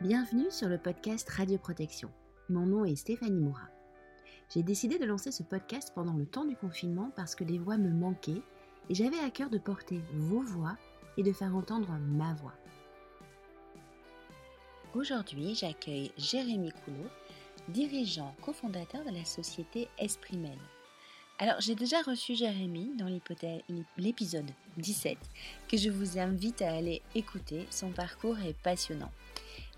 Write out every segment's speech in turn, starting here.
Bienvenue sur le podcast Radio Protection. Mon nom est Stéphanie Moura. J'ai décidé de lancer ce podcast pendant le temps du confinement parce que les voix me manquaient et j'avais à cœur de porter vos voix et de faire entendre ma voix. Aujourd'hui, j'accueille Jérémy Coulot, dirigeant cofondateur de la société Esprit Men. Alors, j'ai déjà reçu Jérémy dans l'épisode 17, que je vous invite à aller écouter. Son parcours est passionnant.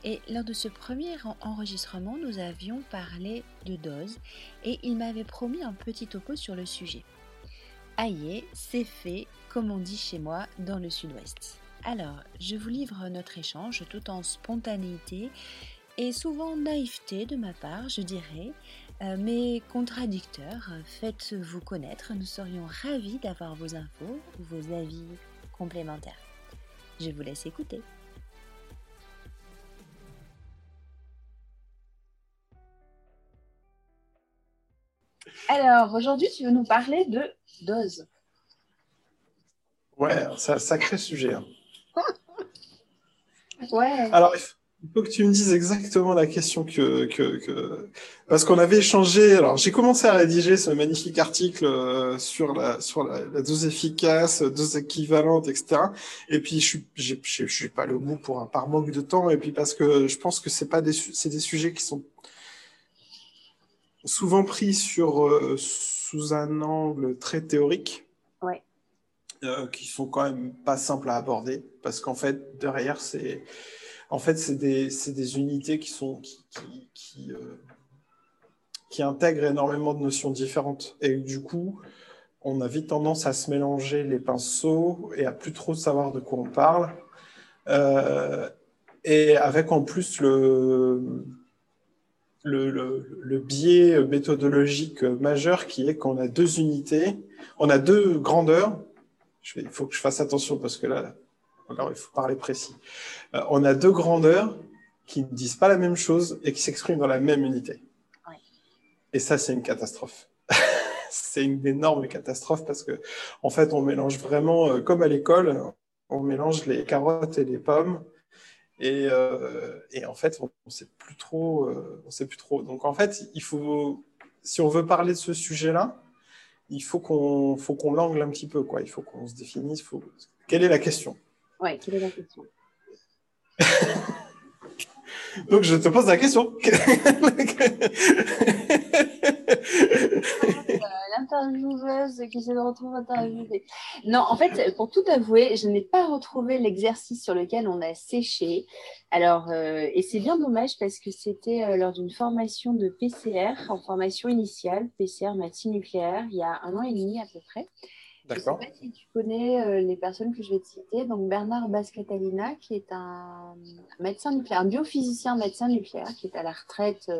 Et lors de ce premier enregistrement, nous avions parlé de dose et il m'avait promis un petit topo sur le sujet. Aïe, c'est fait, comme on dit chez moi dans le sud-ouest. Alors, je vous livre notre échange tout en spontanéité et souvent naïveté de ma part, je dirais, euh, mais contradicteur. Faites-vous connaître, nous serions ravis d'avoir vos infos vos avis complémentaires. Je vous laisse écouter. Alors, aujourd'hui, tu veux nous parler de dose. Ouais, c'est un sacré sujet. Hein. ouais. Alors, il faut que tu me dises exactement la question que, que, parce qu'on avait échangé. Alors, j'ai commencé à rédiger ce magnifique article euh, sur la sur la, dose efficace, dose équivalente, etc. Et puis, je suis je suis pas le bout pour un par manque de temps, et puis parce que je pense que c'est pas des c'est des sujets qui sont souvent pris sur, euh, sous un angle très théorique, ouais. euh, qui sont quand même pas simples à aborder, parce qu'en fait, derrière, c'est en fait, c'est des, des, unités qui, sont, qui, qui, qui, euh, qui, intègrent énormément de notions différentes. Et du coup, on a vite tendance à se mélanger les pinceaux et à plus trop savoir de quoi on parle. Euh, et avec en plus le, le, biais méthodologique majeur qui est qu'on a deux unités, on a deux grandeurs. il faut que je fasse attention parce que là, alors il faut parler précis. Euh, on a deux grandeurs qui ne disent pas la même chose et qui s'expriment dans la même unité. Et ça, c'est une catastrophe. c'est une énorme catastrophe parce que, en fait, on mélange vraiment, euh, comme à l'école, on mélange les carottes et les pommes et, euh, et, en fait, on ne sait plus trop. Euh, on sait plus trop. Donc en fait, il faut, si on veut parler de ce sujet-là, il faut qu'on faut qu'on l'angle un petit peu. Quoi. Il faut qu'on se définisse. Faut... Quelle est la question? Oui, quelle est la question? Donc je te pose la question. l'intervieweuse qui essaie de retrouver interviewée. Non, en fait, pour tout avouer, je n'ai pas retrouvé l'exercice sur lequel on a séché. Alors, euh, et c'est bien dommage parce que c'était euh, lors d'une formation de PCR, en formation initiale, PCR médecine nucléaire, il y a un an et demi à peu près. D'accord. Je ne sais pas si tu connais euh, les personnes que je vais te citer. Donc, Bernard Bascatalina, qui est un médecin nucléaire, un biophysicien médecin nucléaire, qui est à la retraite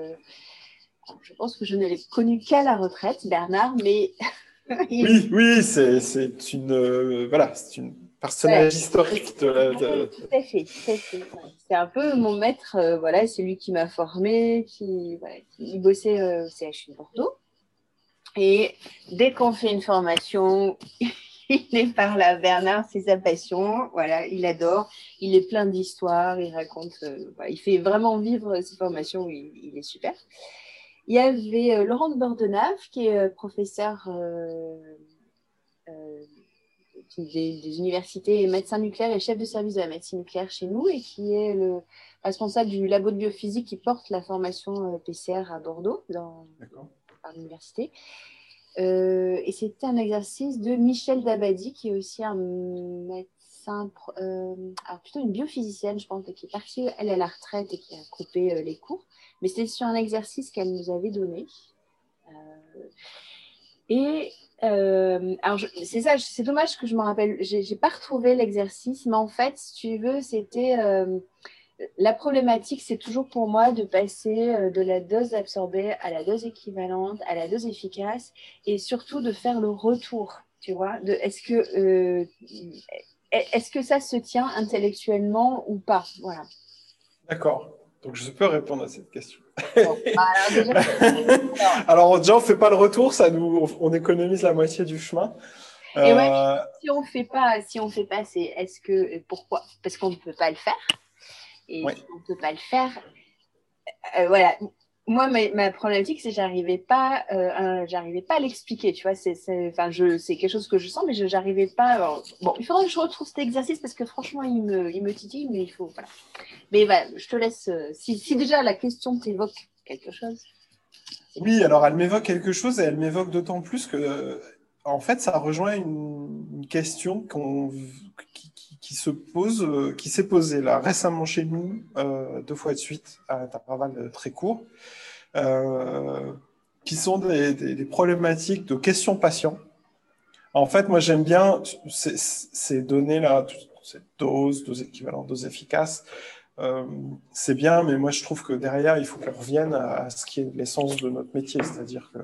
je pense que je ne l'ai connu qu'à la retraite, Bernard, mais. oui, oui, c'est une, euh, voilà, c'est une personnage historique de la. tout à fait, C'est un peu mon maître, euh, voilà, c'est lui qui m'a formé, qui, qui bossait euh, au CHU de Bordeaux. Et dès qu'on fait une formation, il est par là. Bernard, c'est sa passion. Voilà, il adore. Il est plein d'histoires. Il raconte. il fait vraiment vivre ses formations. il est super. Il y avait euh, Laurent de Bordenave, qui est euh, professeur euh, des, universités et médecin nucléaire et chef de service de la médecine nucléaire chez nous et qui est le responsable du labo de biophysique qui porte la formation PCR à Bordeaux dans, par l'université. et c'était un exercice de Michel Dabadi, qui est aussi un médecin, alors plutôt une biophysicienne, je pense, qui est partie, elle, à la retraite et qui a coupé les cours. Mais c'était sur un exercice qu'elle nous avait donné. Euh, et euh, alors, c'est ça, c'est dommage que je me rappelle, j'ai pas retrouvé l'exercice, mais en fait, si tu veux, c'était euh, la problématique, c'est toujours pour moi de passer de la dose absorbée à la dose équivalente, à la dose efficace, et surtout de faire le retour. Tu vois, de est-ce que est-ce que ça se tient intellectuellement ou pas? Voilà. D'accord. Donc, je peux répondre à cette question. Bah, alors, déjà... on ne fait pas le retour, ça nous, on économise la moitié du chemin. Euh, si on fait pas, si on fait pas, c'est est-ce que pourquoi? Parce qu'on ne peut pas le faire. Et on ne peut pas le faire, euh, voilà, moi, ma, problématique, c'est que j'arrivais pas, euh, j'arrivais pas à l'expliquer, tu vois. C'est, enfin, c'est quelque chose que je sens, mais je n'arrivais pas. bon, il faudrait que je retrouve cet exercice parce que franchement, il me, il me titille, mais il faut, voilà. Mais voilà, je te laisse. Euh, si, si déjà la question t'évoque quelque chose. Oui, alors elle m'évoque quelque chose et elle m'évoque d'autant plus que, en fait, ça rejoint une, question qu'on, qui, qui, se pose, qui s'est posée là récemment chez nous, deux fois de suite, à intervalles très courts. Euh, qui sont des, problématiques de questions patients. En fait, moi, j'aime bien ces, données-là, cette dose, dose équivalente, dose efficace. Euh, c'est bien, mais moi, je trouve que derrière, il faut qu'on revienne à, ce qui est l'essence de notre métier, c'est-à-dire que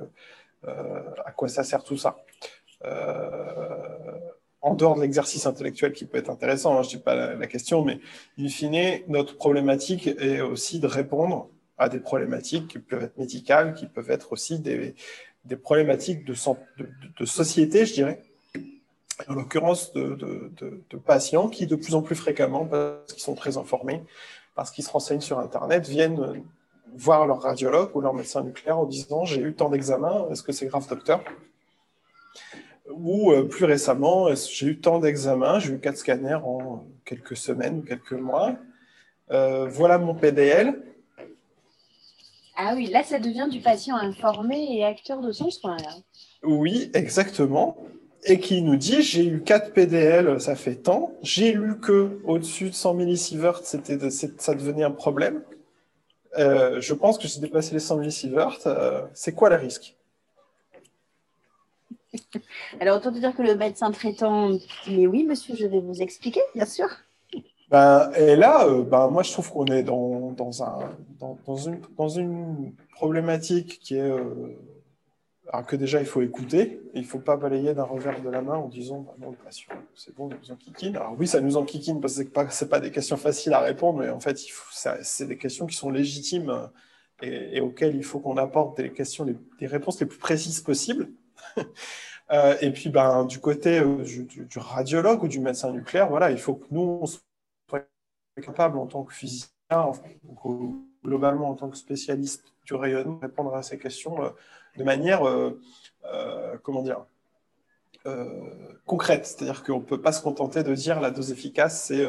euh, à quoi ça sert tout ça. En dehors de l'exercice intellectuel qui peut être intéressant, hein, je ne dis pas la, question, mais in fine, notre problématique est aussi de répondre à des problématiques qui peuvent être médicales, qui peuvent être aussi des, des problématiques de, société, je dirais. En l'occurrence, de, de, patients qui, de plus en plus fréquemment, parce qu'ils sont très informés, parce qu'ils se renseignent sur Internet, viennent voir leur radiologue ou leur médecin nucléaire en disant J'ai eu tant d'examens, est-ce que c'est grave, docteur? Ou euh, plus récemment, j'ai eu tant d'examens, j'ai eu quatre scanners en quelques semaines, quelques mois. Euh, voilà mon PDL. Ah oui, là, ça devient du patient informé et acteur de son soin. Là. Oui, exactement. Et qui nous dit j'ai eu 4 PDL, ça fait tant. J'ai lu que au-dessus de 100 millisieverts, c'était ça devenait un problème. Euh, je pense que j'ai dépassé les 100 millisieverts. Euh, c'est quoi le risque? Alors, autant te dire que le médecin traitant Mais oui, monsieur, je vais vous expliquer, bien sûr. Ben, et là, euh, ben, moi, je trouve qu'on est dans, dans, un, dans, une, dans une problématique qui est euh, que déjà, il faut écouter. Il ne faut pas balayer d'un revers de la main en disant bah, non, le patient, c'est bon, nous enquiquine. Alors oui, ça nous enquiquine parce que ce n'est pas, des questions faciles à répondre, mais en fait, c'est des questions qui sont légitimes et, auxquelles il faut qu'on apporte des, questions, les, des réponses les plus précises possibles. euh, et puis, ben, du côté du, du, radiologue ou du médecin nucléaire, voilà, il faut que nous, on capable en tant que physicien, globalement en tant que spécialiste du rayonnement, répondre à ces questions euh, de manière, euh, euh, comment dire, concrète. C'est-à-dire qu'on ne peut pas se contenter de dire la dose efficace, c'est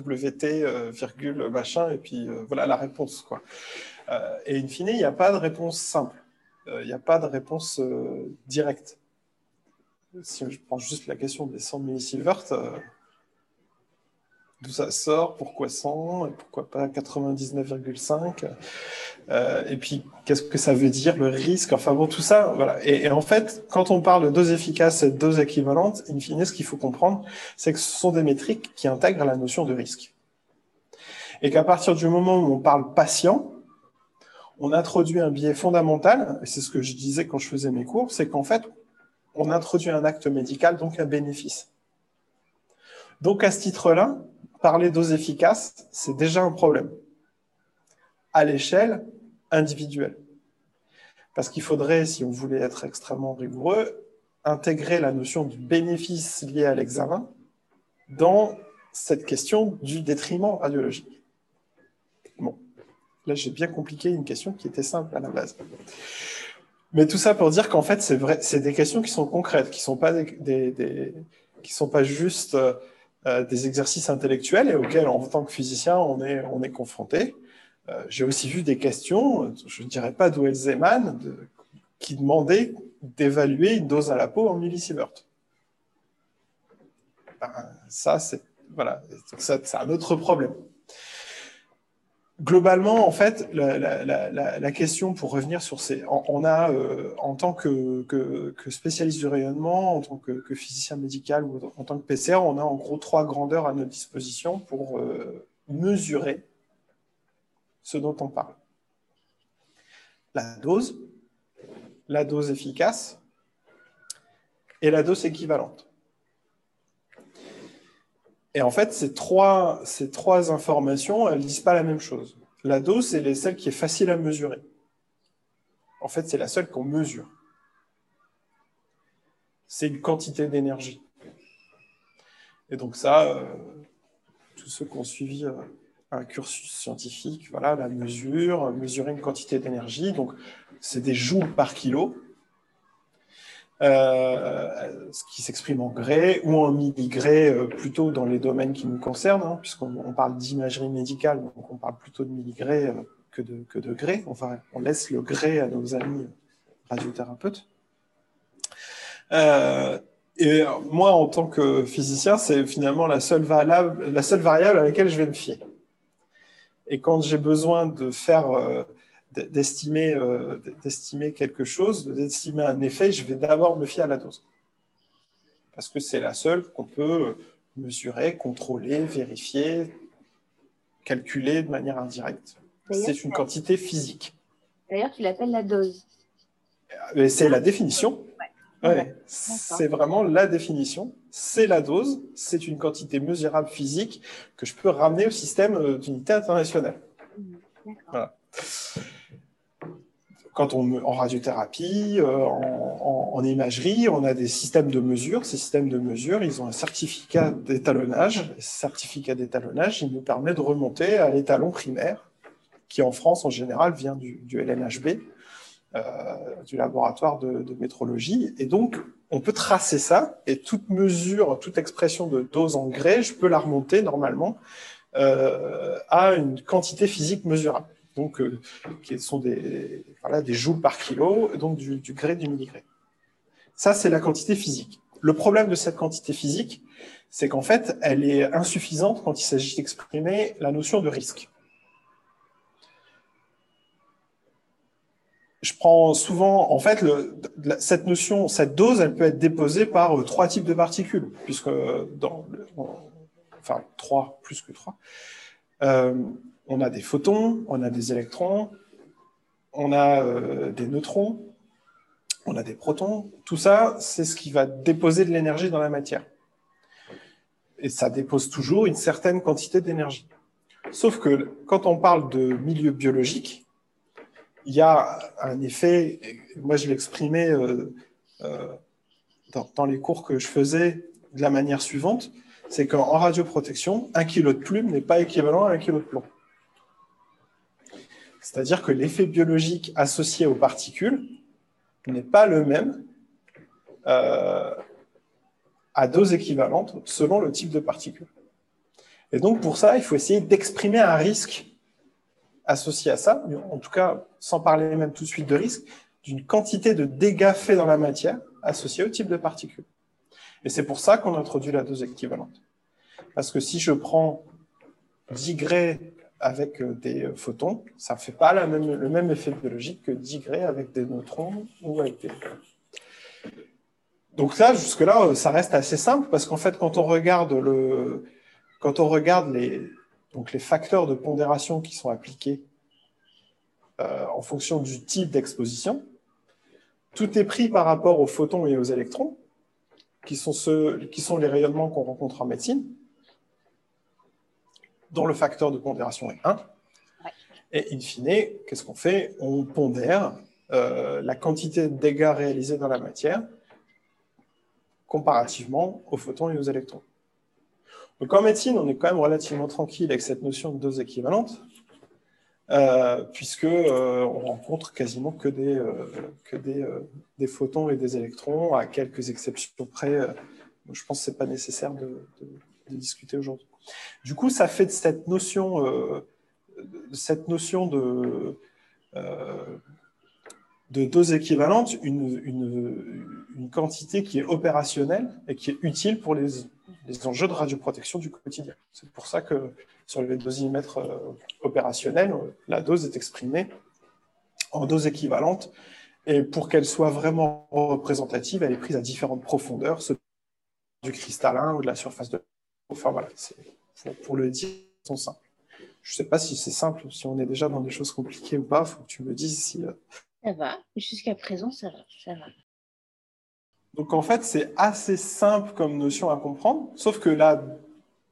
WT, virgule, machin, et puis voilà la réponse. Quoi. et in fine, il n'y a pas de réponse simple. Il n'y a pas de réponse directe. Si je prends juste la question des 100 millisieverts, d'où ça sort, pourquoi 100, pourquoi pas 99,5, euh, et puis qu'est-ce que ça veut dire, le risque, enfin bon, tout ça, voilà. Et, en fait, quand on parle de dose efficace et de dose équivalente, in fine, ce qu'il faut comprendre, c'est que ce sont des métriques qui intègrent la notion de risque. Et qu'à partir du moment où on parle patient, on introduit un biais fondamental, et c'est ce que je disais quand je faisais mes cours, c'est qu'en fait, on introduit un acte médical, donc un bénéfice. Donc à ce titre-là, parler dose efficace, c'est déjà un problème à l'échelle individuelle. Parce qu'il faudrait, si on voulait être extrêmement rigoureux, intégrer la notion du bénéfice lié à l'examen dans cette question du détriment radiologique. Bon, là j'ai bien compliqué une question qui était simple à la base. Mais tout ça pour dire qu'en fait, c'est des questions qui sont concrètes, qui sont pas des, qui sont pas juste euh, euh, des exercices intellectuels et auxquels, en tant que physicien, on est, on est confronté. Euh, j'ai aussi vu des questions, je ne dirais pas d'où elles émanent, qui demandaient d'évaluer une dose à la peau en millisieverts. Ben, ça, c'est voilà, c'est un autre problème. Globalement, en fait, la, question, pour revenir sur ces... On, a, euh, en tant que, spécialiste du rayonnement, en tant que, physicien médical ou en tant que PCR, on a en gros trois grandeurs à notre disposition pour euh, mesurer ce dont on parle. La dose, la dose efficace et la dose équivalente. Et en fait, ces trois, informations, elles ne disent pas la même chose. La dose, c'est celle qui est facile à mesurer. En fait, c'est la seule qu'on mesure. C'est une quantité d'énergie. Et donc ça, euh, tous ceux qui ont suivi euh, un cursus scientifique, voilà, la mesure, mesurer une quantité d'énergie. Donc, c'est des joules par kilo, euh, ce qui s'exprime en gré ou en milligré, euh, plutôt dans les domaines qui nous concernent, hein, puisqu'on parle d'imagerie médicale, donc on parle plutôt de milligré euh, que, de, que de gré. Enfin, on laisse le gré à nos amis radiothérapeutes. et moi, en tant que physicien, c'est finalement la seule, variable, la seule variable à laquelle je vais me fier. Et quand j'ai besoin de faire d'estimer euh, d'estimer quelque chose, d'estimer un effet, je vais d'abord me fier à la dose. Parce que c'est la seule qu'on peut mesurer, contrôler, vérifier, calculer de manière indirecte. C'est une quantité physique. D'ailleurs, tu l'appelles la dose. Euh, c'est la définition. Ouais. C'est vraiment la définition. C'est la dose. C'est une quantité mesurable physique que je peux ramener au système euh, d'unité internationale. Mmh, voilà quand on en radiothérapie, euh, en, imagerie, on a des systèmes de mesure. Ces systèmes de mesure, ils ont un certificat d'étalonnage. Ce certificat d'étalonnage, il nous permet de remonter à l'étalon primaire, qui en France, en général, vient du, LNHB, euh, du laboratoire de, métrologie. Et donc, on peut tracer ça, et toute mesure, toute expression de dose en grès, je peux la remonter normalement euh, à une quantité physique mesurable donc euh, qui sont des, voilà, des joules par kilo, donc du, gré du milligré. Ça, c'est la quantité physique. Le problème de cette quantité physique, c'est qu'en fait, elle est insuffisante quand il s'agit d'exprimer la notion de risque. Je prends souvent, en fait, le, cette notion, cette dose, elle peut être déposée par euh, trois types de particules, puisque dans, enfin trois plus que trois. Euh, on a des photons, on a des électrons, on a euh, des neutrons, on a des protons. Tout ça, c'est ce qui va déposer de l'énergie dans la matière. Et ça dépose toujours une certaine quantité d'énergie. Sauf que quand on parle de milieu biologique, il y a un effet, moi je l'exprimais euh, euh, dans, dans, les cours que je faisais de la manière suivante, c'est qu'en radioprotection, un kilo de plume n'est pas équivalent à un kilo de plomb. C'est-à-dire que l'effet biologique associé aux particules n'est pas le même euh, à dose équivalente selon le type de particule. Et donc pour ça, il faut essayer d'exprimer un risque associé à ça, en tout cas sans parler même tout de suite de risque, d'une quantité de dégâts faits dans la matière associée au type de particule. Et c'est pour ça qu'on introduit la dose équivalente. Parce que si je prends 10 grès avec euh, des euh, photons, ça ne fait pas le même effet biologique que 10 grès avec des neutrons ou avec des... Donc là, jusque-là, euh, ça reste assez simple parce qu'en fait, quand on regarde, le, quand on regarde les, donc les facteurs de pondération qui sont appliqués en fonction du type d'exposition, tout est pris par rapport aux photons et aux électrons, qui sont, ceux, qui sont les rayonnements qu'on rencontre en médecine dont le facteur de pondération est 1. Et in fine, qu'est-ce qu'on fait? On pondère euh, la quantité de dégâts réalisés dans la matière comparativement aux photons et aux électrons. Donc en médecine, on est quand même relativement tranquille avec cette notion de dose équivalente, euh, puisque euh, on rencontre quasiment que des, que des, des, photons et des électrons, à quelques exceptions près. je pense que ce n'est pas nécessaire de discuter aujourd'hui. Du coup, ça fait de cette notion, euh, cette notion de, euh, de dose équivalente une, une, quantité qui est opérationnelle et qui est utile pour les, les enjeux de radioprotection du quotidien. C'est pour ça que sur les dosimètres euh, opérationnels, la dose est exprimée en dose équivalente. Et pour qu'elle soit vraiment représentative, elle est prise à différentes profondeurs, du cristallin ou de la surface de Enfin voilà, pour, le dire, sont simples. Je ne sais pas si c'est simple, si on est déjà dans des choses compliquées ou pas. Il faut que tu me dises si. Euh, ça va. Jusqu'à présent, ça va. Ça va. Donc en fait, c'est assez simple comme notion à comprendre, sauf que là,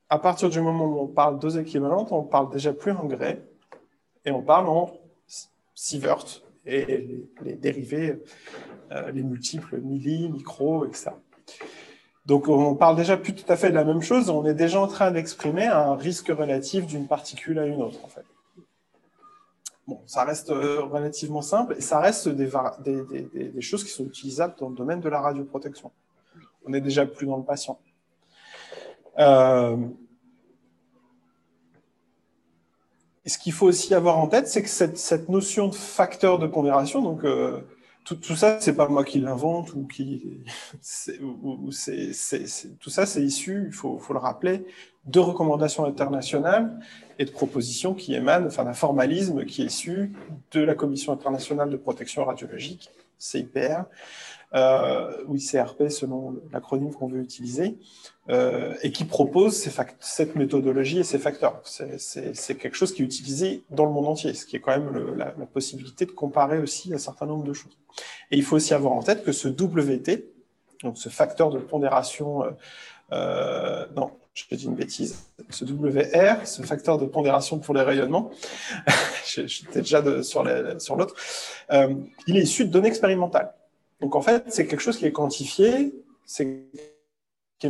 à partir du moment où on parle deux équivalentes, on parle déjà plus en grès et on parle en sievert et les, dérivés, euh, les multiples milli, micro, etc. Donc on parle déjà plus tout à fait de la même chose, on est déjà en train d'exprimer un risque relatif d'une particule à une autre en fait. Bon, ça reste euh, relativement simple et ça reste des, choses qui sont utilisables dans le domaine de la radioprotection. On n'est déjà plus dans le patient. Euh, ce qu'il faut aussi avoir en tête, c'est que cette, notion de facteur de pondération, donc euh, tout, tout, ça, c'est pas moi qui l'invente ou qui, ou, tout ça, c'est issu, il faut, faut, le rappeler, de recommandations internationales et de propositions qui émanent, enfin d'un formalisme qui est issu de la Commission internationale de protection radiologique, CIPR, euh, ou ICRP selon l'acronyme qu'on veut utiliser, euh, et qui propose ces cette méthodologie et ces facteurs. C'est quelque chose qui est utilisé dans le monde entier, ce qui est quand même la, possibilité de comparer aussi un certain nombre de choses. Et il faut aussi avoir en tête que ce WT, donc ce facteur de pondération, euh, euh non, j'ai dit une bêtise, ce WR, ce facteur de pondération pour les rayonnements, j'étais déjà sur l'autre, sur euh, il est issu de données expérimentales. Donc en fait, c'est quelque chose qui est quantifié, c'est qui,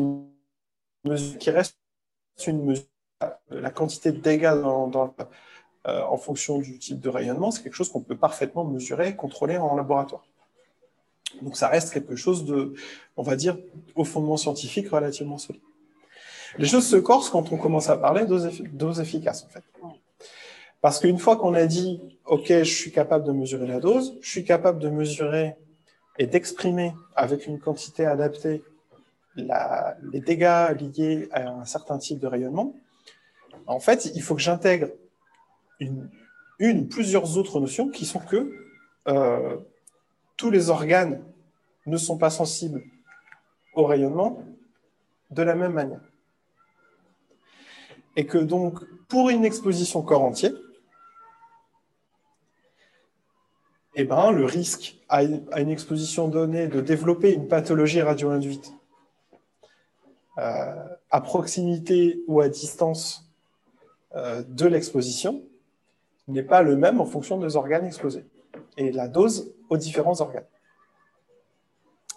qui, reste une mesure. La quantité de dégâts dans, euh, en fonction du type de rayonnement, c'est quelque chose qu'on peut parfaitement mesurer et contrôler en laboratoire. Donc ça reste quelque chose de, on va dire, au fondement scientifique relativement solide. Les choses se corsent quand on commence à parler dose, efficace, en fait. Parce qu'une fois qu'on a dit, OK, je suis capable de mesurer la dose, je suis capable de mesurer et d'exprimer avec une quantité adaptée les dégâts liés à un certain type de rayonnement, en fait, il faut que j'intègre une, ou plusieurs autres notions qui sont que euh, tous les organes ne sont pas sensibles au rayonnement de la même manière. Et que donc, pour une exposition corps entier, eh ben, le risque à une, exposition donnée de développer une pathologie radio-induite euh, à proximité ou à distance euh, de l'exposition n'est pas le même en fonction des organes exposés et la dose aux différents organes.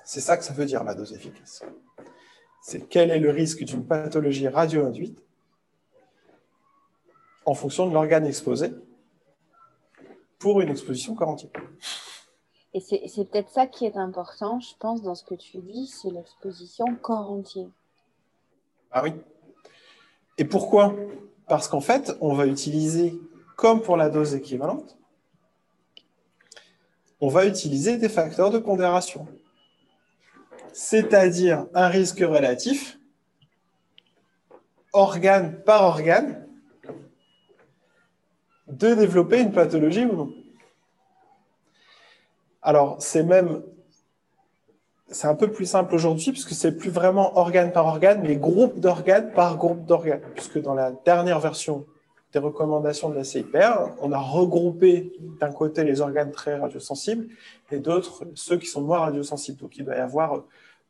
C'est ça que ça veut dire la dose efficace. C'est quel est le risque d'une pathologie radio-induite en fonction de l'organe exposé pour une exposition corps entier. Et c'est peut-être ça qui est important, je pense, dans ce que tu dis, c'est l'exposition corps entier. Ah oui. Et pourquoi? Parce qu'en fait, on va utiliser, comme pour la dose équivalente, on va utiliser des facteurs de pondération. C'est-à-dire un risque relatif, organe par organe, de développer une pathologie ou non? Alors, c'est même, c'est un peu plus simple aujourd'hui puisque c'est plus vraiment organe par organe, mais groupe d'organes par groupe d'organes. Puisque dans la dernière version des recommandations de la CIPR, on a regroupé d'un côté les organes très radiosensibles et d'autres ceux qui sont moins radiosensibles. Donc, il doit y avoir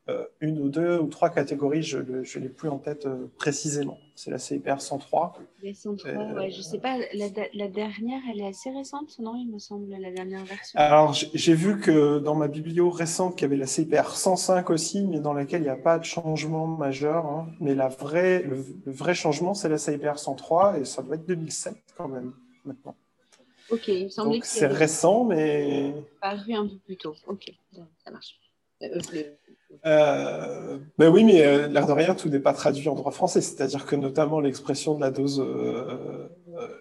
euh, une ou deux ou trois catégories, je ne l'ai plus en tête euh, précisément. C'est la CIPR 103. La 103, euh, ouais, je sais pas, la, dernière, elle est assez récente, non, il me semble, la dernière version. Alors, j'ai vu que dans ma biblio récente, qu'il y avait la CIPR 105 aussi, mais dans laquelle il n'y a pas de changement majeur. Hein. Mais la vraie, le, vrai changement, c'est la CIPR 103, et ça doit être 2007 quand même, maintenant. Ok, il me semble Donc, c'est récent, mais... Paru un peu plus tôt. Ok, ça marche. Euh, ben oui, mais euh, l'air de rien, tout n'est pas traduit en droit français. C'est-à-dire que notamment l'expression de la dose, euh,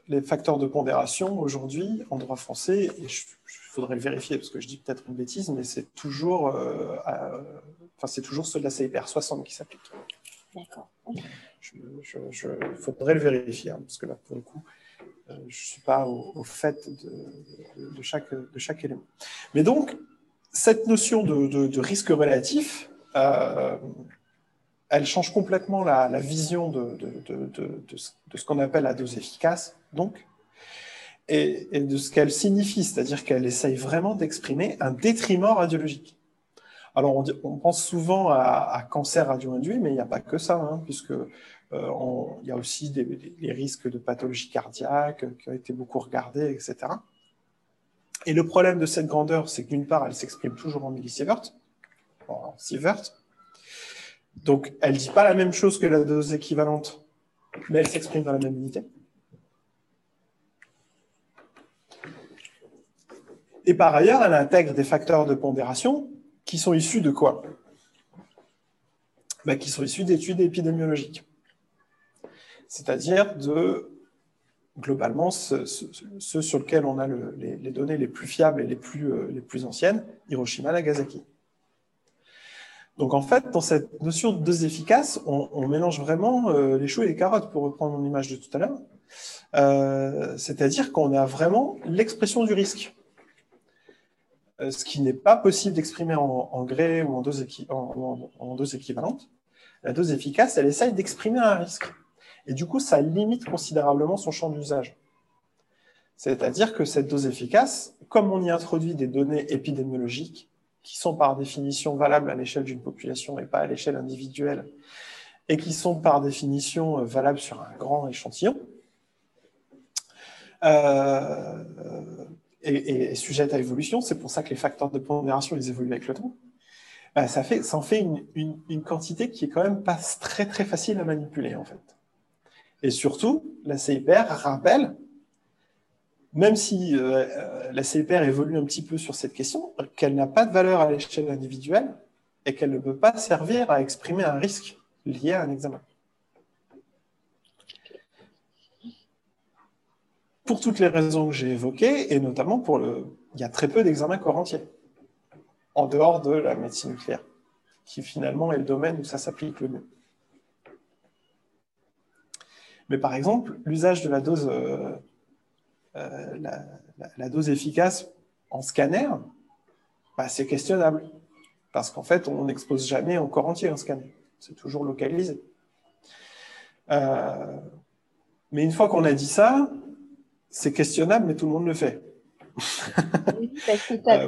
les facteurs de pondération aujourd'hui en droit français, et il faudrait le vérifier parce que je dis peut-être une bêtise, mais c'est toujours, enfin c'est toujours ceux de la CIPR 60 qui s'appliquent. D'accord. Il faudrait le vérifier hein, parce que là, pour le coup, je ne suis pas au, fait de, chaque, de chaque élément. Mais donc, cette notion de, risque relatif, euh, elle change complètement la, vision de, ce qu'on appelle la dose efficace, donc, et, de ce qu'elle signifie, c'est-à-dire qu'elle essaye vraiment d'exprimer un détriment radiologique. Alors, on, pense souvent à, cancer radio-induit, mais il n'y a pas que ça, hein, puisque euh, y a aussi des, les risques de pathologie cardiaque qui ont été beaucoup regardés, etc. Et le problème de cette grandeur, c'est que d'une part, elle s'exprime toujours en millisieverts, en sievert, Donc, elle ne dit pas la même chose que la dose équivalente, mais elle s'exprime dans la même unité. Et par ailleurs, elle intègre des facteurs de pondération qui sont issus de quoi? Bah, Qui sont issus d'études épidémiologiques. C'est-à-dire de, globalement, ceux, sur lesquels on a les, données les plus fiables et les plus, euh, anciennes, Hiroshima, Nagasaki. Donc en fait, dans cette notion de dose efficace, on, mélange vraiment euh, les choux et les carottes, pour reprendre mon image de tout à l'heure. Euh, c'est-à-dire qu'on a vraiment l'expression du risque. Ce qui n'est pas possible d'exprimer en, gré ou en dose, en, dose, équivalente. La dose efficace, elle essaye d'exprimer un risque. Et du coup, ça limite considérablement son champ d'usage. C'est-à-dire que cette dose efficace, comme on y introduit des données épidémiologiques, qui sont par définition valables à l'échelle d'une population et pas à l'échelle individuelle, et qui sont par définition euh, valables sur un grand échantillon, euh, et, sujette à évolution, c'est pour ça que les facteurs de pondération, ils évoluent avec le temps, bah, ça, fait, ça en fait une, quantité qui est quand même pas très très facile à manipuler en fait. Et surtout, la CIPR rappelle, même si euh, euh, la CIPR évolue un petit peu sur cette question, qu'elle n'a pas de valeur à l'échelle individuelle et qu'elle ne peut pas servir à exprimer un risque lié à un examen. pour toutes les raisons que j'ai évoquées, et notamment pour le... Il y a très peu d'examens corps entiers, en dehors de la médecine nucléaire, qui finalement est le domaine où ça s'applique le mieux. Mais par exemple, l'usage de la dose, euh, euh, la, dose efficace en scanner, bah, c'est questionnable. Parce qu'en fait, on n'expose jamais en corps entier un scanner. C'est toujours localisé. Euh, mais une fois qu'on a dit ça, c'est questionnable, mais tout le monde le fait.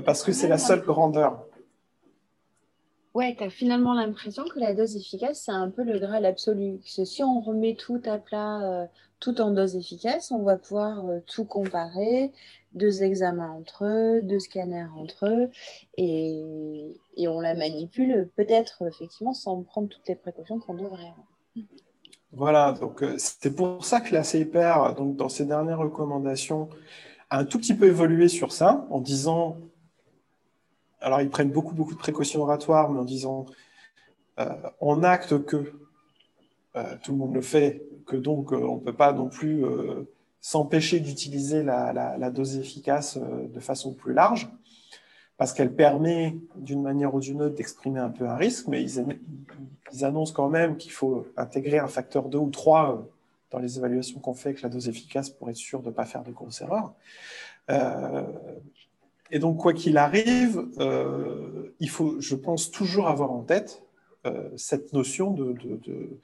Parce que, c'est la seule grandeur. Ouais, tu as finalement l'impression que la dose efficace, c'est un peu le graal absolu. Si on remet tout à plat, euh, tout en dose efficace, on va pouvoir euh, tout comparer, deux examens entre eux, deux scanners entre eux, et, et on la manipule peut-être effectivement sans prendre toutes les précautions qu'on devrait. Voilà, donc euh, c'est pour ça que la CIPR, donc, dans ses dernières recommandations, a un tout petit peu évolué sur ça, en disant, alors ils prennent beaucoup, beaucoup de précautions oratoires, mais en disant, euh, on acte que euh, tout le monde le fait, que donc on ne peut pas non plus s'empêcher d'utiliser la, dose efficace de façon plus large parce qu'elle permet d'une manière ou d'une autre d'exprimer un peu un risque, mais ils, annoncent quand même qu'il faut intégrer un facteur 2 ou 3 euh, dans les évaluations qu'on fait avec la dose efficace pour être sûr de ne pas faire de grosses erreurs. Euh, et donc, quoi qu'il arrive, euh, il faut, je pense, toujours avoir en tête cette notion de, de,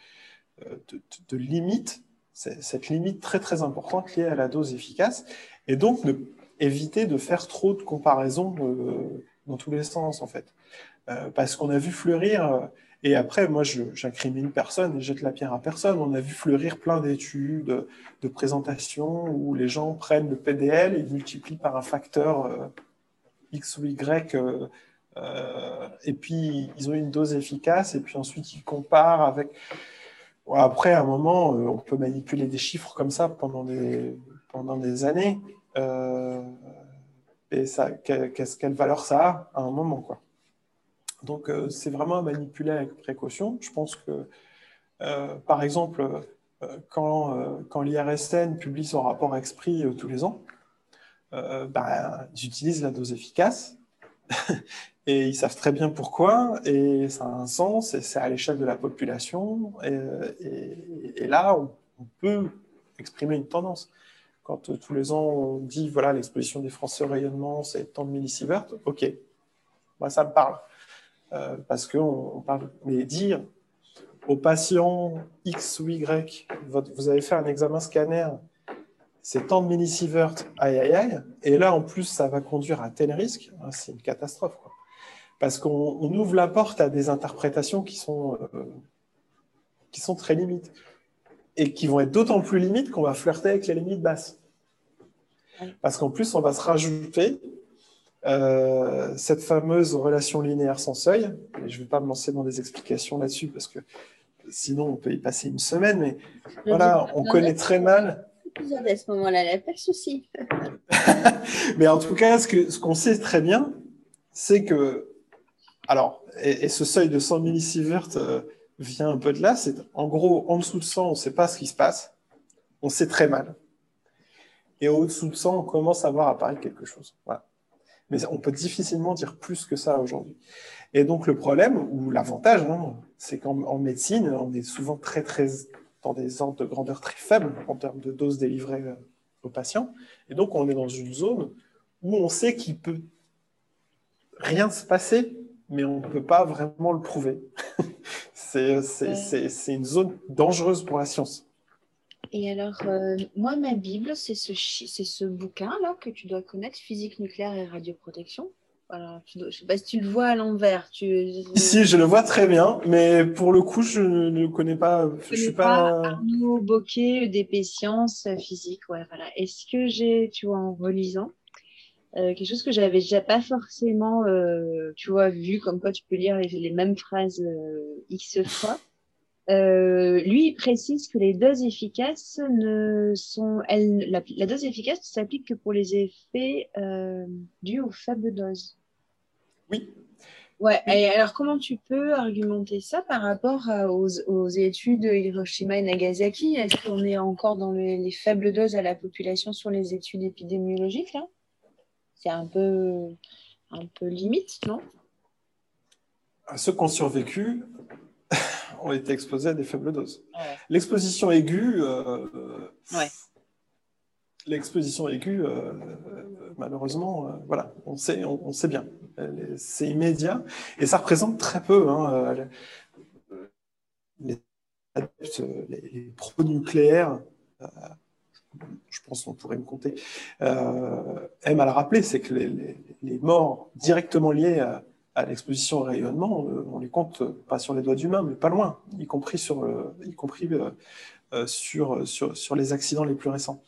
de limite, cette limite très très importante liée à la dose efficace, et donc éviter de faire trop de comparaisons euh, dans tous les sens, en fait. Euh, parce qu'on a vu fleurir, euh, et après, moi, j'incrimine personne et jette la pierre à personne. On a vu fleurir plein d'études, de présentations où les gens prennent le PDL et multiplient par un facteur X ou Y. et puis, ils ont une dose efficace, et puis ensuite, ils comparent avec. Après, à un moment, on peut manipuler des chiffres comme ça pendant des, années. Euh, et ça, qu'est-ce quelle valeur ça a à un moment, quoi. Donc, euh, c'est vraiment à manipuler avec précaution. Je pense que, euh, par exemple, quand, quand l'IRSN publie son rapport Expris tous les ans, ben, ils utilisent la dose efficace. Et ils savent très bien pourquoi. Et ça a un sens. Et c'est à l'échelle de la population. Et, là on, peut exprimer une tendance. Quand euh, tous les ans on dit voilà l'exposition des Français au rayonnement c'est tant de millisieverts, ok, moi ça me parle. Euh, parce qu'on on parle. Mais dire aux patients X ou Y, vous avez fait un examen scanner, c'est tant de millisieverts, aïe aïe aïe, et là en plus ça va conduire à tel risque, hein, c'est une catastrophe. Parce qu'on ouvre la porte à des interprétations qui sont, euh, qui sont très limites et qui vont être d'autant plus limites qu'on va flirter avec les limites basses. Parce qu'en plus, on va se rajouter euh, cette fameuse relation linéaire sans seuil je ne vais pas me lancer dans des explications là-dessus parce que sinon on peut y passer une semaine, mais voilà, on connaît très mal. À ce moment-là, il pas de souci. mais en tout cas, ce qu'on sait très bien, c'est que, alors, et, ce seuil de 100 millisieverts euh, vient un peu de là, c'est en gros, en dessous de 100, on ne sait pas ce qui se passe, on sait très mal. Et au-dessous de 100, on commence à voir apparaître quelque chose. Voilà. Mais on peut difficilement dire plus que ça aujourd'hui. Et donc le problème, ou l'avantage, hein, c'est qu'en médecine, on est souvent très, très dans des ordres de grandeur très faibles en termes de doses délivrées euh, aux patients. Et donc on est dans une zone où on sait qu'il peut rien se passer, mais on ne peut pas vraiment le prouver. c'est une zone dangereuse pour la science. Et alors, euh, moi, ma Bible, c'est ce, ce bouquin-là que tu dois connaître, Physique nucléaire et radioprotection. Alors, je ne sais pas si tu le vois à l'envers. Tu... Si, je le vois très bien, mais pour le coup, je ne connais pas. Je, suis pas. Arnaud Boquet, DP Sciences, physique, ouais, voilà. Est-ce que j'ai, tu vois, en relisant, euh, quelque chose que j'avais déjà pas forcément, euh, tu vois, vu comme quoi tu peux lire les, mêmes phrases euh, x fois. lui, il précise que les doses efficaces ne sont, elles, la, la dose efficace ne s'applique que pour les effets dus aux faibles doses. Oui. Ouais. Et alors, comment tu peux argumenter ça par rapport aux, aux, études Hiroshima et Nagasaki? Est-ce qu'on est encore dans les, les faibles doses à la population sur les études épidémiologiques là? C'est un peu, un peu limite, non? Ceux qui ont survécu ont été exposés à des faibles doses. L'exposition aiguë, euh, l'exposition aiguë, euh, malheureusement, euh, voilà, on sait, on, sait bien, c'est immédiat et ça représente très peu. Hein, les, les pro-nucléaires je pense qu'on pourrait me compter, euh, aime à le rappeler, c'est que les, morts directement liés à, l'exposition au rayonnement, euh, on les compte pas sur les doigts d'une main, mais pas loin, y compris sur, y compris, euh, sur, sur, les accidents les plus récents.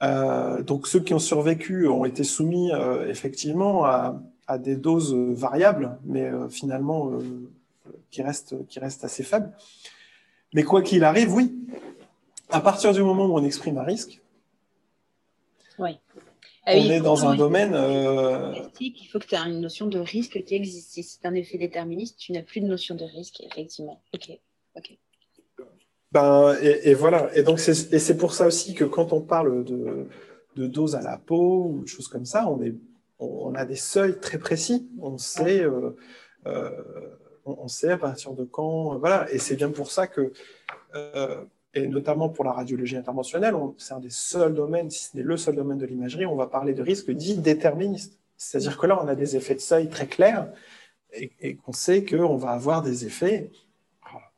Donc ceux qui ont survécu ont été soumis effectivement à, à, des doses variables, mais finalement qui, restent, qui restent assez faibles. Mais quoi qu'il arrive, oui, à partir du moment où on exprime un risque, oui. Ah on est dans un domaine. Euh, il faut que tu aies une notion de risque qui existe. Si c'est un effet déterministe, tu n'as plus de notion de risque, effectivement. Ok. ok. Ben, et, voilà. Et donc, c'est pour ça aussi que quand on parle de, doses à la peau ou de choses comme ça, on, est, on, a des seuils très précis. On sait, euh, euh, on, sait à partir de quand. Voilà. Et c'est bien pour ça que et notamment pour la radiologie interventionnelle, c'est un des seuls domaines, si ce n'est le seul domaine de l'imagerie, on va parler de risques dits déterministes. C'est-à-dire que là, on a des effets de seuil très clairs et, qu'on sait qu'on va avoir des effets,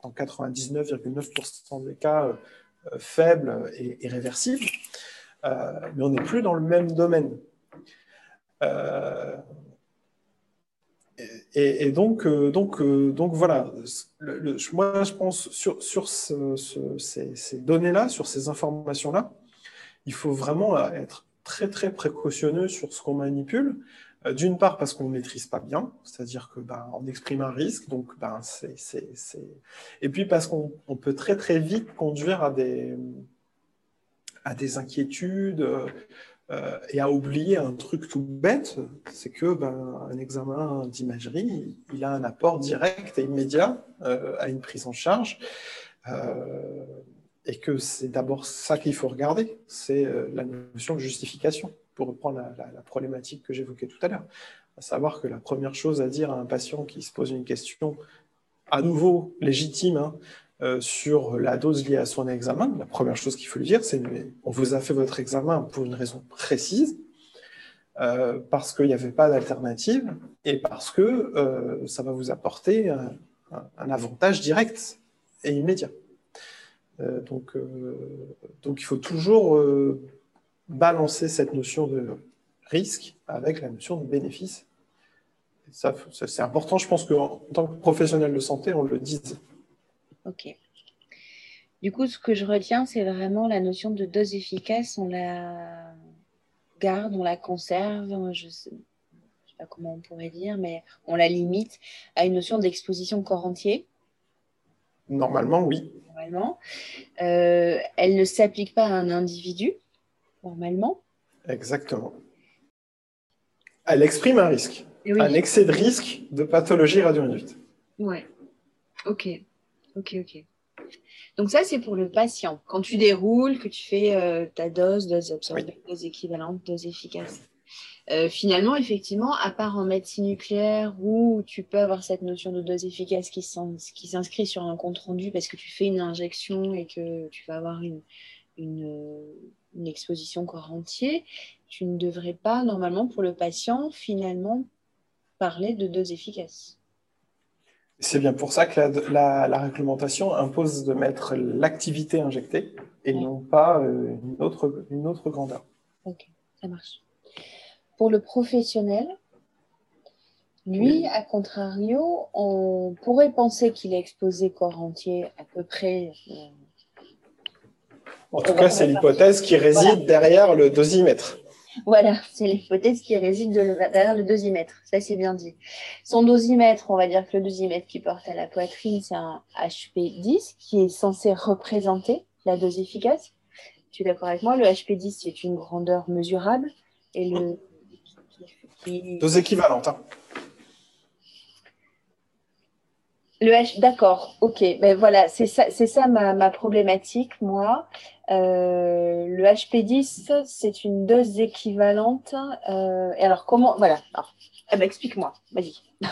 en 99,9% des cas, euh, faibles et, réversibles, euh, mais on n'est plus dans le même domaine. Euh, et, donc, euh, donc, euh, donc voilà, moi je pense sur ces, données-là, sur ces informations-là, il faut vraiment être très très précautionneux sur ce qu'on manipule. Euh, d'une part parce qu'on ne maîtrise pas bien, c'est-à-dire que ben, on exprime un risque, donc ben, c'est, et puis parce qu'on peut très très vite conduire à des, à des inquiétudes, euh, et à oublier un truc tout bête, c'est que ben, un examen d'imagerie, il a un apport direct et immédiat euh, à une prise en charge, euh, et que c'est d'abord ça qu'il faut regarder, c'est la notion de justification, pour reprendre la, problématique que j'évoquais tout à l'heure, à savoir que la première chose à dire à un patient qui se pose une question à nouveau légitime, hein, euh, sur la dose liée à son examen, la première chose qu'il faut lui dire, c'est on vous a fait votre examen pour une raison précise, euh, parce qu'il n'y avait pas d'alternative et parce que euh, ça va vous apporter un, avantage direct et immédiat. donc, donc il faut toujours balancer cette notion de risque avec la notion de bénéfice. Ça, c'est important, je pense qu'en tant que professionnel de santé, on le dise. Ok. Du coup, ce que je retiens, c'est vraiment la notion de dose efficace. On la garde, on la conserve. Je sais, pas comment on pourrait dire, mais on la limite à une notion d'exposition corps entier. Normalement, oui. Normalement. Euh, elle ne s'applique pas à un individu, normalement. Exactement. Elle exprime un risque, un excès de risque de pathologie radioinduite. Ouais. Ok. Ok, ok. Donc ça, c'est pour le patient. Quand tu déroules, que tu fais euh, ta dose, dose absorbée, dose équivalente, dose efficace. Euh, finalement, effectivement, à part en médecine nucléaire où tu peux avoir cette notion de dose efficace qui s'inscrit sur un compte rendu parce que tu fais une injection et que tu vas avoir une, une exposition corps entier, tu ne devrais pas, normalement, pour le patient, finalement, parler de dose efficace. C'est bien pour ça que la, réglementation impose de mettre l'activité injectée et non pas euh, une, autre, une autre grandeur. Ok, ça marche. Pour le professionnel, lui, à contrario, on pourrait penser qu'il est exposé corps entier à peu près. En tout cas, c'est l'hypothèse qui réside derrière le dosimètre. Voilà, c'est l'hypothèse qui réside derrière le dosimètre. Ça, c'est bien dit. Son dosimètre, on va dire que le dosimètre qui porte à la poitrine, c'est un HP10 qui est censé représenter la dose efficace. Tu es d'accord avec moi Le HP10, c'est une grandeur mesurable. Et le. Dose équivalente. Hein. Le H, d'accord, ok. Ben voilà, c'est ça, ça ma, ma, problématique, moi. Euh, le HP10, c'est une dose équivalente. Euh, et alors, comment. Voilà. Eh ben, explique-moi. Vas-y.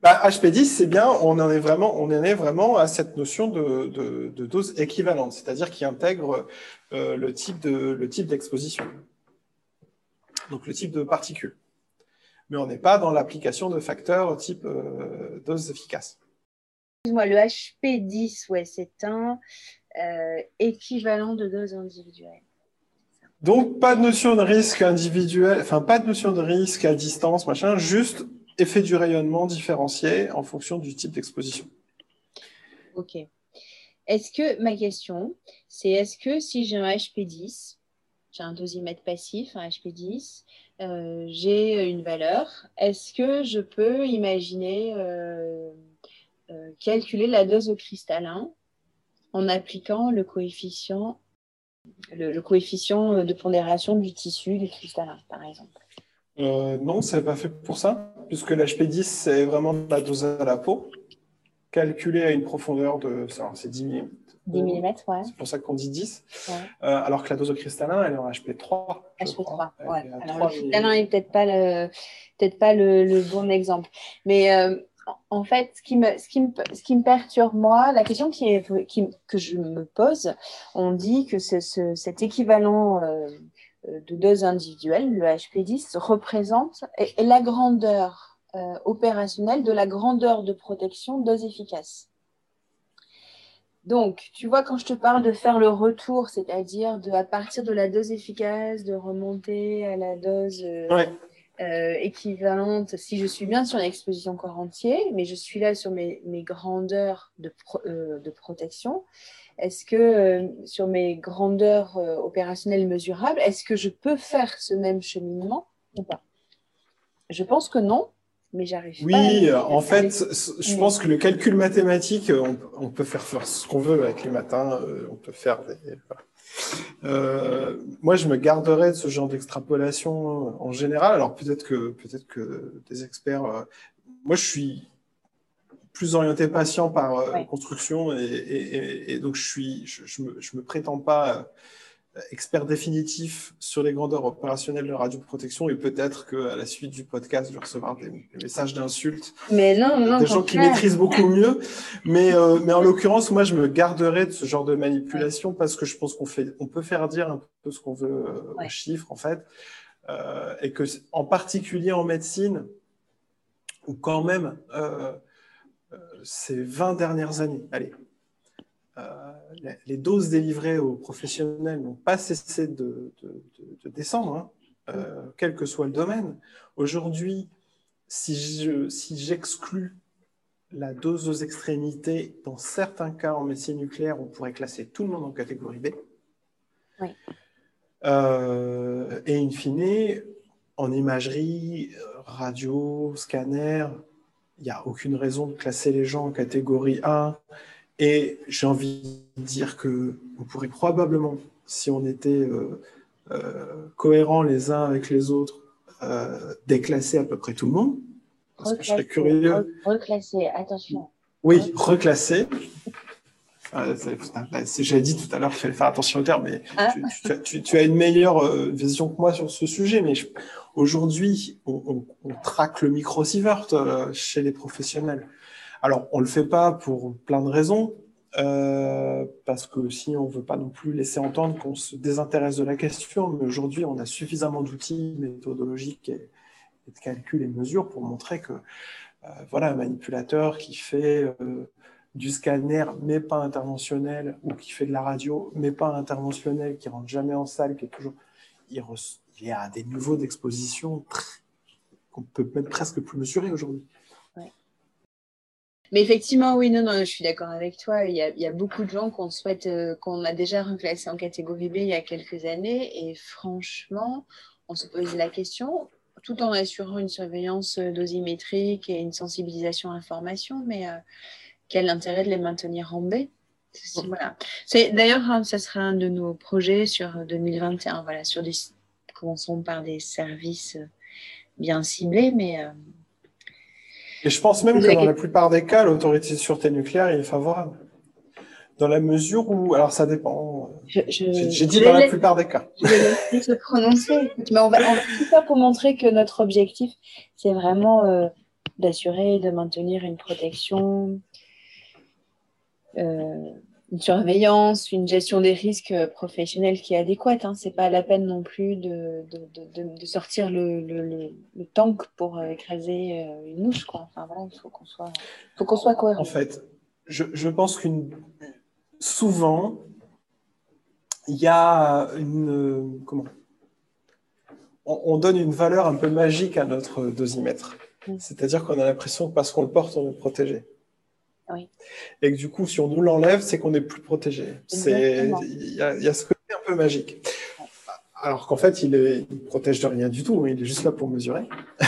Bah, HP10, c'est bien, on en est vraiment, on en est vraiment à cette notion de, de, dose équivalente, c'est-à-dire qui intègre euh, le type de le type d'exposition, donc le type de particules. Mais on n'est pas dans l'application de facteurs type dose efficace moi le HP10, ouais, c'est un euh, équivalent de dose individuelle. Donc, pas de notion de risque individuel, enfin, pas de notion de risque à distance, machin, juste effet du rayonnement différencié en fonction du type d'exposition. Ok. Est-ce que, ma question, c'est est-ce que si j'ai un HP10, j'ai un dosimètre passif, un HP10, euh, j'ai une valeur, est-ce que je peux imaginer euh, euh, calculer la dose au cristallin en appliquant le coefficient, le, coefficient de pondération du tissu du cristallin, par exemple? Non, ce n'est pas fait pour ça, puisque l'HP10, c'est vraiment la dose à la peau, calculée à une profondeur de. C'est 10 mm. 10 mm, ouais. C'est pour ça qu'on dit 10. Euh, alors que la dose au cristallin, elle est en HP3. HP3, ouais. Alors, le cristallin n'est peut-être pas, le, peut pas le, bon exemple. Mais en fait, ce qui, me, ce, qui me, ce qui me perturbe, moi, la question qui est, que je me pose, on dit que ce, cet équivalent euh, de dose individuelle, le HP10, représente la grandeur euh, opérationnelle de la grandeur de protection dose efficace. Donc, tu vois, quand je te parle de faire le retour, c'est-à-dire de, à partir de la dose efficace, de remonter à la dose euh, euh, équivalente si je suis bien sur l'exposition corps entier, mais je suis là sur mes, mes grandeurs de, euh, de protection. Est-ce que euh, sur mes grandeurs opérationnelles mesurables, est-ce que je peux faire ce même cheminement ou pas? Je pense que non, mais j'arrive oui, Oui, en fait, je pense que le calcul mathématique, on, on peut faire, faire ce qu'on veut avec les matins, on peut faire des, euh, moi, je me garderais de ce genre d'extrapolation euh, en général. Alors peut-être que peut-être que des experts. Euh, moi, je suis plus orienté patient par construction et, donc je suis, je, me, me prétends pas expert définitif sur les grandeurs opérationnelles de radioprotection et peut-être qu'à la suite du podcast, je vais recevoir des, messages d'insultes. Mais non, non, Des gens qui maîtrisent beaucoup mieux. Mais, euh, mais en l'occurrence, moi, je me garderai de ce genre de manipulation parce que je pense qu'on fait, on peut faire dire un peu ce qu'on veut euh, aux chiffres, en fait. Euh, et que, en particulier en médecine, ou quand même, ces 20 dernières années, allez, les doses délivrées aux professionnels n'ont pas cessé de, descendre, hein, euh, quel que soit le domaine. Aujourd'hui, si j'exclus si la dose aux extrémités, dans certains cas en médecine nucléaire, on pourrait classer tout le monde en catégorie B. Oui. Euh, et in fine, en imagerie, radio, scanner, il n'y a aucune raison de classer les gens en catégorie 1. Et j'ai envie de dire que on pourrait probablement, si on était euh, euh, cohérents les uns avec les autres, euh, déclasser à peu près tout le monde. Parce reclasser, que je serais curieux. Reclasser, attention. Oui, reclasser. J'ai dit tout à l'heure qu'il fallait faire attention au terme, mais ah. tu, as une meilleure vision que moi sur ce sujet. Mais aujourd'hui, on, traque le micro-sievert chez les professionnels. Alors, on ne le fait pas pour plein de raisons, euh, parce que si on ne veut pas non plus laisser entendre qu'on se désintéresse de la question, mais aujourd'hui, on a suffisamment d'outils méthodologiques et, de calcul et mesures pour montrer que voilà, un manipulateur qui fait du scanner, mais pas interventionnel, ou qui fait de la radio, mais pas interventionnel, qui rentre jamais en salle, qui est toujours. Il, y a des niveaux d'exposition qu'on peut même presque plus mesurer aujourd'hui. Mais effectivement, oui, non, non, je suis d'accord avec toi. Il y, a, beaucoup de gens qu'on souhaite, euh, qu'on a déjà reclassé en catégorie B il y a quelques années. Et franchement, on se pose la question, tout en assurant une surveillance euh, dosimétrique et une sensibilisation à l'information. Mais euh, quel intérêt de les maintenir en B? Voilà. C'est d'ailleurs hein, ça sera un de nos projets sur 2021. Voilà, sur des commençons par des services euh, bien ciblés, mais euh, et je pense même que dans la plupart des cas, l'autorité de sûreté nucléaire est favorable. Dans la mesure où, alors ça dépend. J'ai dit dans la plupart des cas. Je vais se prononcer. Mais on va, on va tout faire pour montrer que notre objectif, c'est vraiment euh, d'assurer, de maintenir une protection euh, une surveillance, une gestion des risques professionnels qui est adéquate. Hein. Ce n'est pas la peine non plus de, de, sortir le, le, le, tank pour écraser euh, une mouche. Quoi. Enfin, voilà, il faut qu'on soit, faut qu'on soit cohérent. En fait, je, je pense qu'une souvent, il y a une. Comment? On, on, donne une valeur un peu magique à notre dosimètre. Mm. C'est-à-dire qu'on a l'impression que parce qu'on le porte, on est protégé. Et que du coup, si on nous l'enlève, c'est qu'on est plus protégé. Il y, a ce côté un peu magique. Alors qu'en fait, il, est, protège de rien du tout, il est juste là pour mesurer.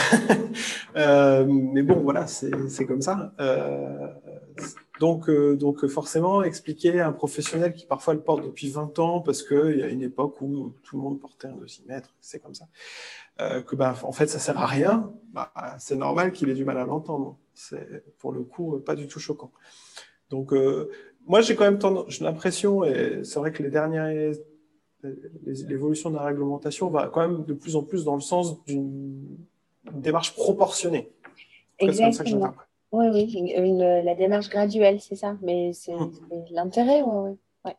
Euh, mais bon, voilà, c'est comme ça. Euh, donc, euh, donc, forcément, expliquer à un professionnel qui parfois le porte depuis 20 ans, parce qu'il y a une époque où tout le monde portait un dosimètre, c'est comme ça, que ben, en fait, ça sert à rien, bah, c'est normal qu'il ait du mal à l'entendre. C'est pour le coup pas du tout choquant. Donc, euh, moi, j'ai quand même l'impression, et c'est vrai que les dernières, l'évolution de la réglementation va quand même de plus en plus dans le sens d'une démarche proportionnée. Exactement. Oui, oui, la démarche graduelle, c'est ça. Mais c'est hum. l'intérêt, oui. Ouais.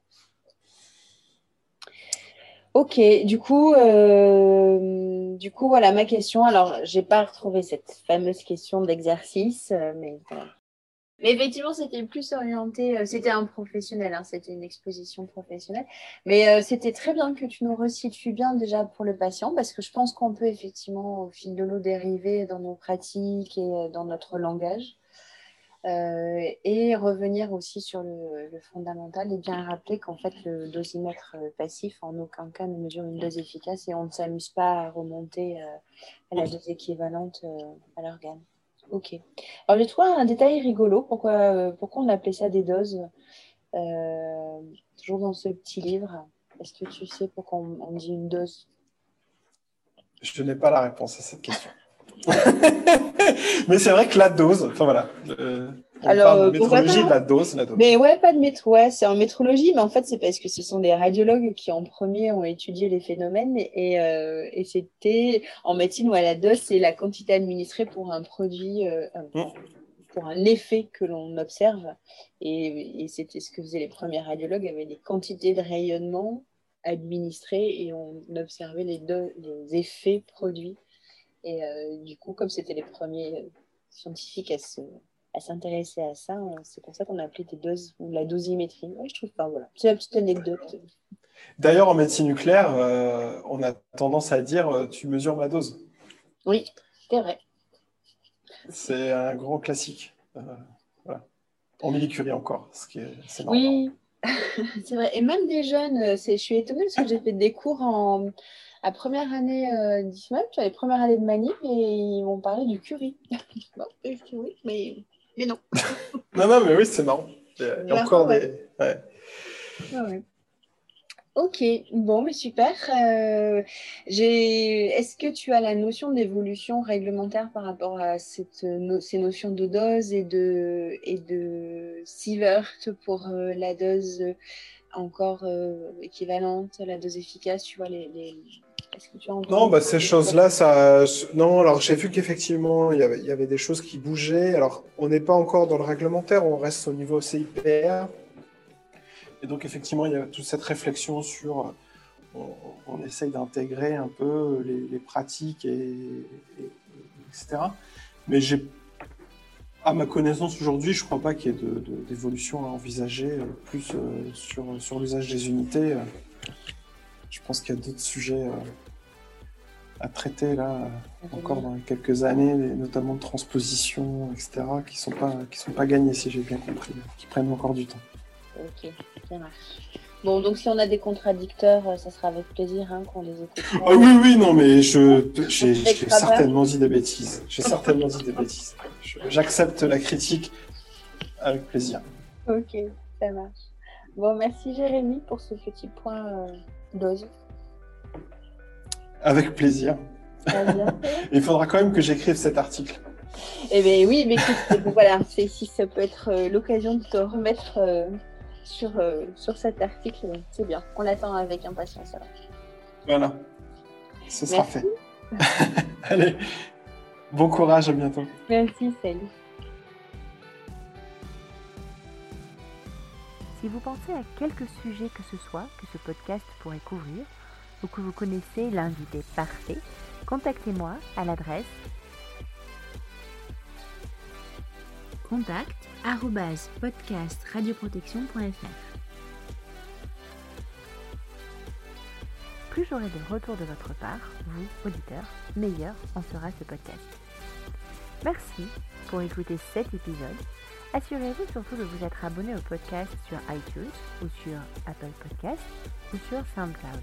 Ok, du coup, euh, du coup, voilà ma question. Alors, j'ai pas retrouvé cette fameuse question d'exercice, euh, mais Mais effectivement, c'était plus orienté, euh, c'était un professionnel, hein, c'était une exposition professionnelle. Mais c'était très bien que tu nous resitues bien déjà pour le patient, parce que je pense qu'on peut effectivement, au fil de l'eau, dériver dans nos pratiques et dans notre langage. Euh, et revenir aussi sur le, fondamental et bien rappeler qu'en fait le dosimètre euh, passif en aucun cas ne mesure une dose efficace et on ne s'amuse pas à remonter euh, à la dose équivalente à l'organe. Ok. Alors j'ai trouvé un détail rigolo. Pourquoi, pourquoi on appelait ça des doses Toujours dans ce petit livre? Est-ce que tu sais pourquoi on dit une dose? Je n'ai pas la réponse à cette question. mais c'est vrai que la dose, enfin voilà. Euh, on Alors, parle de métrologie, de la dose, la dose. Mais ouais, pas de métro, ouais, c'est en métrologie, mais en fait, c'est parce que ce sont des radiologues qui en premier ont étudié les phénomènes et, euh, et c'était en médecine où la dose, c'est la quantité administrée pour un produit, euh, mmh. pour un effet que l'on observe. Et, et c'était ce que faisaient les premiers radiologues, avait des quantités de rayonnement administrées et on observait les, les effets produits et euh, du coup, comme c'était les premiers euh, scientifiques à s'intéresser à ça. Euh, c'est pour ça qu'on a appelé des doses ou la dosimétrie. je trouve pas. Voilà, c'est une petite anecdote. D'ailleurs, en médecine nucléaire, on a tendance à dire tu mesures ma dose. Oui, c'est vrai. C'est un grand classique. voilà. En millicurie encore, ce qui est, c'est Oui, c'est vrai. Et même des jeunes, je suis étonnée parce que j'ai fait des cours en, à première année euh, tu as les premières années de manip et ils m'ont parlé du curry. bon, oui, mais, mais non. non, non, mais oui, c'est marrant. Il y a, encore des. Ouais. ouais. Ok, bon, mais super. Euh, Est-ce que tu as la notion d'évolution réglementaire par rapport à cette, ces notions de dose et de, et de sievert pour euh, la dose encore euh, équivalente, la dose efficace, tu vois, les, les... Que tu as non, bah, ces choses-là, ça. Non, alors j'ai vu qu'effectivement, il, y avait, il y avait des choses qui bougeaient. Alors, on n'est pas encore dans le réglementaire, on reste au niveau CIPR. Et donc, effectivement, il y a toute cette réflexion sur. On, essaye d'intégrer un peu les, pratiques, et, etc. Mais j'ai à ma connaissance aujourd'hui, je ne crois pas qu'il y ait d'évolution à envisager euh, plus euh, sur, sur l'usage des unités. Euh. Je pense qu'il y a d'autres sujets à traiter là, encore dans quelques années, notamment de transposition, etc., qui ne sont, pas, qui sont pas gagnés, si j'ai bien compris, qui prennent encore du temps. Ok, ça marche. Bon, donc si on a des contradicteurs, euh, ça sera avec plaisir hein, qu'on les écoute. Ah oui, oui, non, mais je, j'ai, certainement dit des bêtises. J'ai certainement dit des bêtises. j'accepte la critique avec plaisir. Ok, ça marche. Bon, merci Jérémy pour ce petit point euh, dose. Avec plaisir. Il faudra quand même que j'écrive cet article. Eh bien oui, mais écoute, voilà, c'est, si ça peut être euh, l'occasion de te remettre sur, euh, sur cet article. C'est bien. On l'attend avec impatience. Voilà. Ce sera fait. Allez, bon courage, à bientôt. Merci, salut. Si vous pensez à quelque sujet que ce soit que ce podcast pourrait couvrir, ou que vous connaissez l'invité parfait, contactez-moi à l'adresse contact podcastradioprotection.fr. Plus j'aurai de retours de votre part, vous, auditeurs, meilleur en sera ce podcast. Merci pour écouter cet épisode. Assurez-vous surtout de vous être abonné au podcast sur iTunes ou sur Apple Podcasts ou sur SoundCloud.